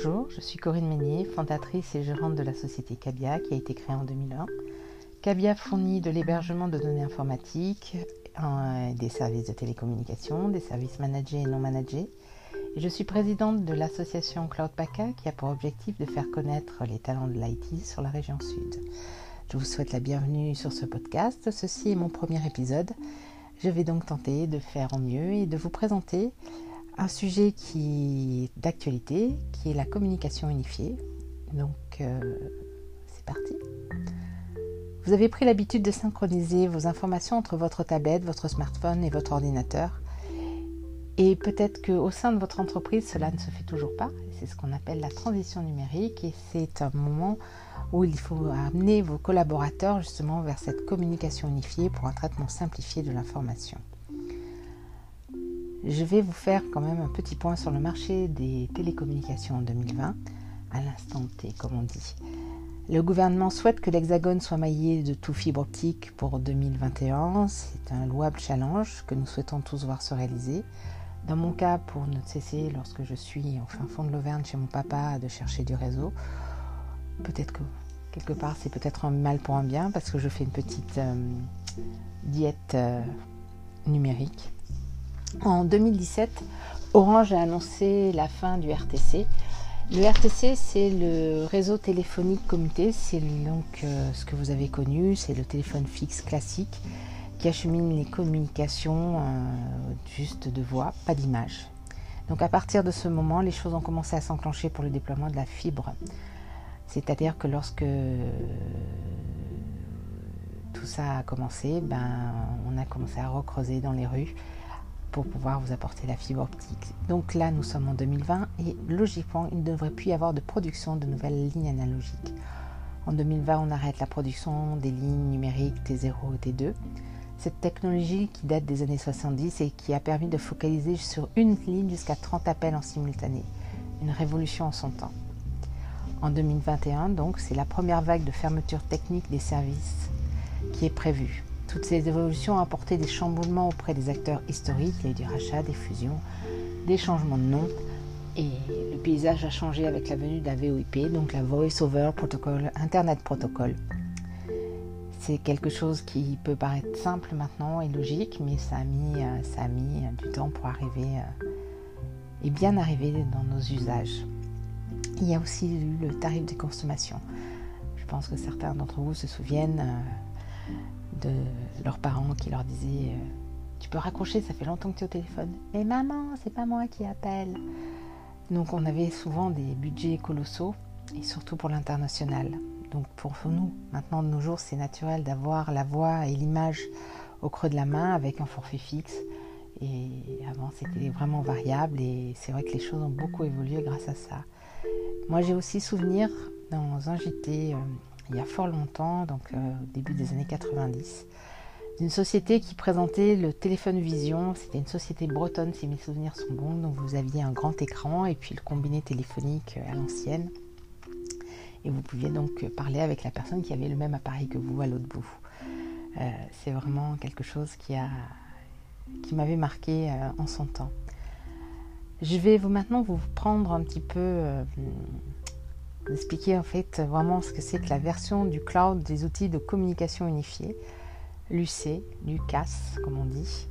Bonjour, je suis Corinne Meunier, fondatrice et gérante de la société Cabia qui a été créée en 2001. Cabia fournit de l'hébergement de données informatiques, des services de télécommunication, des services managés et non managés. Je suis présidente de l'association Cloud qui a pour objectif de faire connaître les talents de l'IT sur la région sud. Je vous souhaite la bienvenue sur ce podcast. Ceci est mon premier épisode. Je vais donc tenter de faire en mieux et de vous présenter un sujet qui est d'actualité, qui est la communication unifiée. Donc, euh, c'est parti. Vous avez pris l'habitude de synchroniser vos informations entre votre tablette, votre smartphone et votre ordinateur. Et peut-être qu'au sein de votre entreprise, cela ne se fait toujours pas. C'est ce qu'on appelle la transition numérique et c'est un moment où il faut amener vos collaborateurs justement vers cette communication unifiée pour un traitement simplifié de l'information. Je vais vous faire quand même un petit point sur le marché des télécommunications en 2020, à l'instant T comme on dit. Le gouvernement souhaite que l'Hexagone soit maillé de tout fibre optique pour 2021. C'est un louable challenge que nous souhaitons tous voir se réaliser. Dans mon cas, pour ne cesser, lorsque je suis au fin fond de l'Auvergne chez mon papa, de chercher du réseau, peut-être que quelque part c'est peut-être un mal pour un bien parce que je fais une petite euh, diète euh, numérique. En 2017, Orange a annoncé la fin du RTC. Le RTC, c'est le réseau téléphonique commuté, c'est donc euh, ce que vous avez connu, c'est le téléphone fixe classique qui achemine les communications euh, juste de voix, pas d'image. Donc à partir de ce moment, les choses ont commencé à s'enclencher pour le déploiement de la fibre. C'est-à-dire que lorsque tout ça a commencé, ben, on a commencé à recreuser dans les rues pour pouvoir vous apporter la fibre optique. Donc là, nous sommes en 2020 et logiquement, il ne devrait plus y avoir de production de nouvelles lignes analogiques. En 2020, on arrête la production des lignes numériques T0 et T2. Cette technologie qui date des années 70 et qui a permis de focaliser sur une ligne jusqu'à 30 appels en simultané. Une révolution en son temps. En 2021, donc, c'est la première vague de fermeture technique des services qui est prévue. Toutes ces évolutions ont apporté des chamboulements auprès des acteurs historiques. Il y a eu du rachat, des fusions, des changements de nom. Et le paysage a changé avec la venue de la VoIP, donc la Voice Over Protocol, Internet Protocol. C'est quelque chose qui peut paraître simple maintenant et logique, mais ça a mis, euh, mis du temps pour arriver euh, et bien arriver dans nos usages. Il y a aussi eu le tarif de consommation. Je pense que certains d'entre vous se souviennent euh, de leurs parents qui leur disaient euh, Tu peux raccrocher, ça fait longtemps que tu es au téléphone. Mais maman, c'est pas moi qui appelle. Donc on avait souvent des budgets colossaux et surtout pour l'international. Donc pour nous, maintenant de nos jours, c'est naturel d'avoir la voix et l'image au creux de la main avec un forfait fixe. Et avant, c'était vraiment variable et c'est vrai que les choses ont beaucoup évolué grâce à ça. Moi, j'ai aussi souvenir dans un JT il y a fort longtemps, donc euh, au début des années 90, d'une société qui présentait le téléphone Vision. C'était une société bretonne, si mes souvenirs sont bons. Donc vous aviez un grand écran et puis le combiné téléphonique à l'ancienne. Et vous pouviez donc parler avec la personne qui avait le même appareil que vous à l'autre bout. Euh, c'est vraiment quelque chose qui, qui m'avait marqué euh, en son temps. Je vais vous maintenant vous prendre un petit peu d'expliquer en fait vraiment ce que c'est que la version du cloud des outils de communication unifiée, l'UC, l'UCAS comme on dit.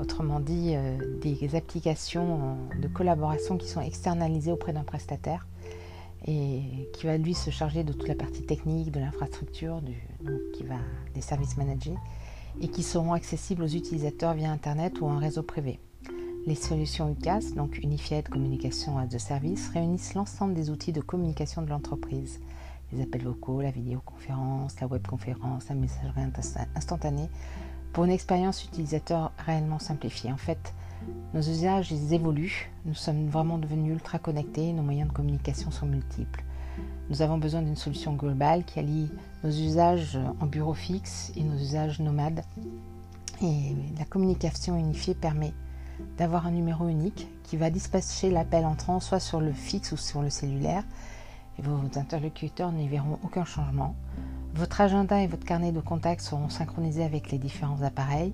Autrement dit, euh, des applications de collaboration qui sont externalisées auprès d'un prestataire et qui va lui se charger de toute la partie technique, de l'infrastructure, des services managés et qui seront accessibles aux utilisateurs via Internet ou un réseau privé. Les solutions UCAS, donc Unified Communication as a Service, réunissent l'ensemble des outils de communication de l'entreprise. Les appels vocaux, la vidéoconférence, la webconférence, la messagerie instantanée, pour une expérience utilisateur réellement simplifiée. En fait, nos usages évoluent, nous sommes vraiment devenus ultra connectés, nos moyens de communication sont multiples. Nous avons besoin d'une solution globale qui allie nos usages en bureau fixe et nos usages nomades. Et la communication unifiée permet d'avoir un numéro unique qui va dispatcher l'appel entrant soit sur le fixe ou sur le cellulaire vos interlocuteurs n'y verront aucun changement. Votre agenda et votre carnet de contacts seront synchronisés avec les différents appareils.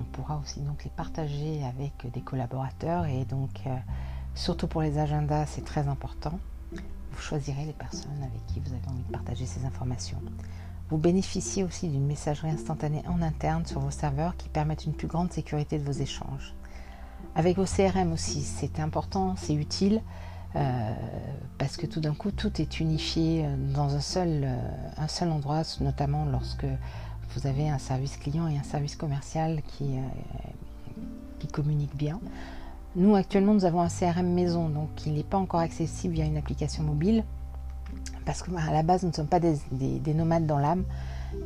On pourra aussi donc les partager avec des collaborateurs et donc euh, surtout pour les agendas c'est très important. vous choisirez les personnes avec qui vous avez envie de partager ces informations. Vous bénéficiez aussi d'une messagerie instantanée en interne sur vos serveurs qui permettent une plus grande sécurité de vos échanges. Avec vos CRM aussi, c'est important, c'est utile, euh, parce que tout d'un coup, tout est unifié dans un seul, euh, un seul endroit, notamment lorsque vous avez un service client et un service commercial qui, euh, qui communiquent bien. Nous, actuellement, nous avons un CRM maison, donc il n'est pas encore accessible via une application mobile, parce qu'à bah, la base, nous ne sommes pas des, nomades dans l'âme,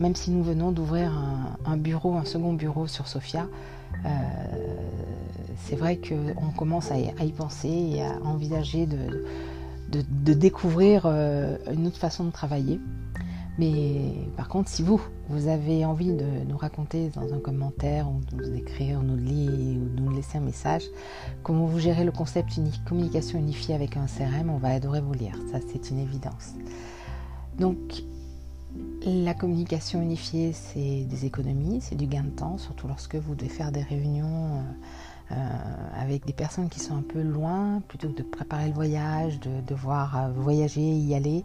même si nous venons d'ouvrir un, bureau, un second bureau sur Sofia. Euh, c'est vrai qu'on commence à y, penser et à envisager de, de découvrir euh, une autre façon de travailler. Mais par contre, si vous, vous avez envie de nous raconter dans un commentaire ou de nous écrire, nous lire ou de nous laisser un message, comment vous gérez le concept unique, communication unifiée avec un CRM, on va adorer vous lire. Ça, c'est une évidence. Donc, la communication unifiée, c'est des économies, c'est du gain de temps, surtout lorsque vous devez faire des réunions euh, euh, avec des personnes qui sont un peu loin, plutôt que de préparer le voyage, de devoir euh, voyager, y aller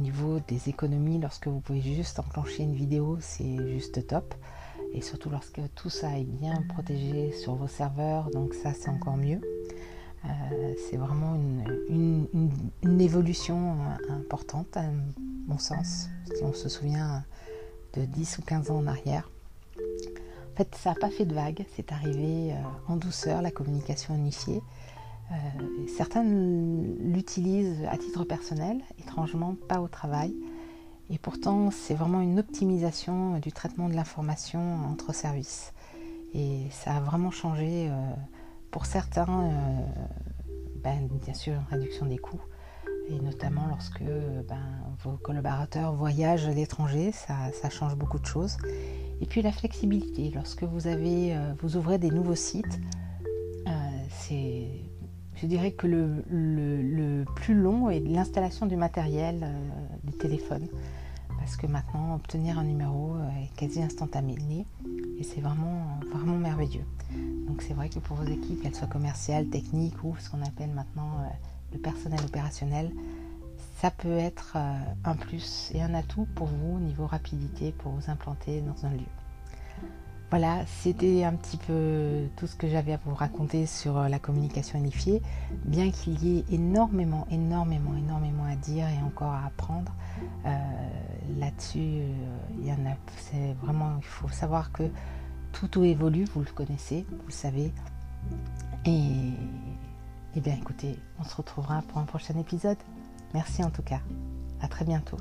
niveau des économies, lorsque vous pouvez juste enclencher une vidéo, c'est juste top. Et surtout lorsque tout ça est bien protégé sur vos serveurs, donc ça c'est encore mieux. Euh, c'est vraiment une, évolution euh, importante à mon sens, si on se souvient de 10 ou 15 ans en arrière. En fait, ça n'a pas fait de vague, c'est arrivé euh, en douceur, la communication unifiée. Certains l'utilisent à titre personnel, étrangement pas au travail. Et pourtant, c'est vraiment une optimisation du traitement de l'information entre services. Et ça a vraiment changé pour certains, euh, ben, bien sûr, une réduction des coûts. Et notamment lorsque ben, vos collaborateurs voyagent à l'étranger, ça, change beaucoup de choses. Et puis la flexibilité, lorsque vous, avez, vous ouvrez des nouveaux sites, c'est je dirais que le, plus long est l'installation du matériel euh, du téléphone. Parce que maintenant, obtenir un numéro euh, est quasi instantané. Et c'est vraiment, vraiment merveilleux. Donc c'est vrai que pour vos équipes, qu'elles soient commerciales, techniques ou ce qu'on appelle maintenant euh, le personnel opérationnel, ça peut être un plus et un atout pour vous au niveau rapidité pour vous implanter dans un lieu. Voilà, c'était un petit peu tout ce que j'avais à vous raconter sur euh, la communication unifiée. Bien qu'il y ait énormément, énormément, énormément à dire et encore à apprendre, euh, là-dessus, euh, il y en a. C'est vraiment, il faut savoir que tout, évolue, vous le connaissez, vous le savez. Et, et bien écoutez, on se retrouvera pour un prochain épisode. Merci en tout cas. À très bientôt.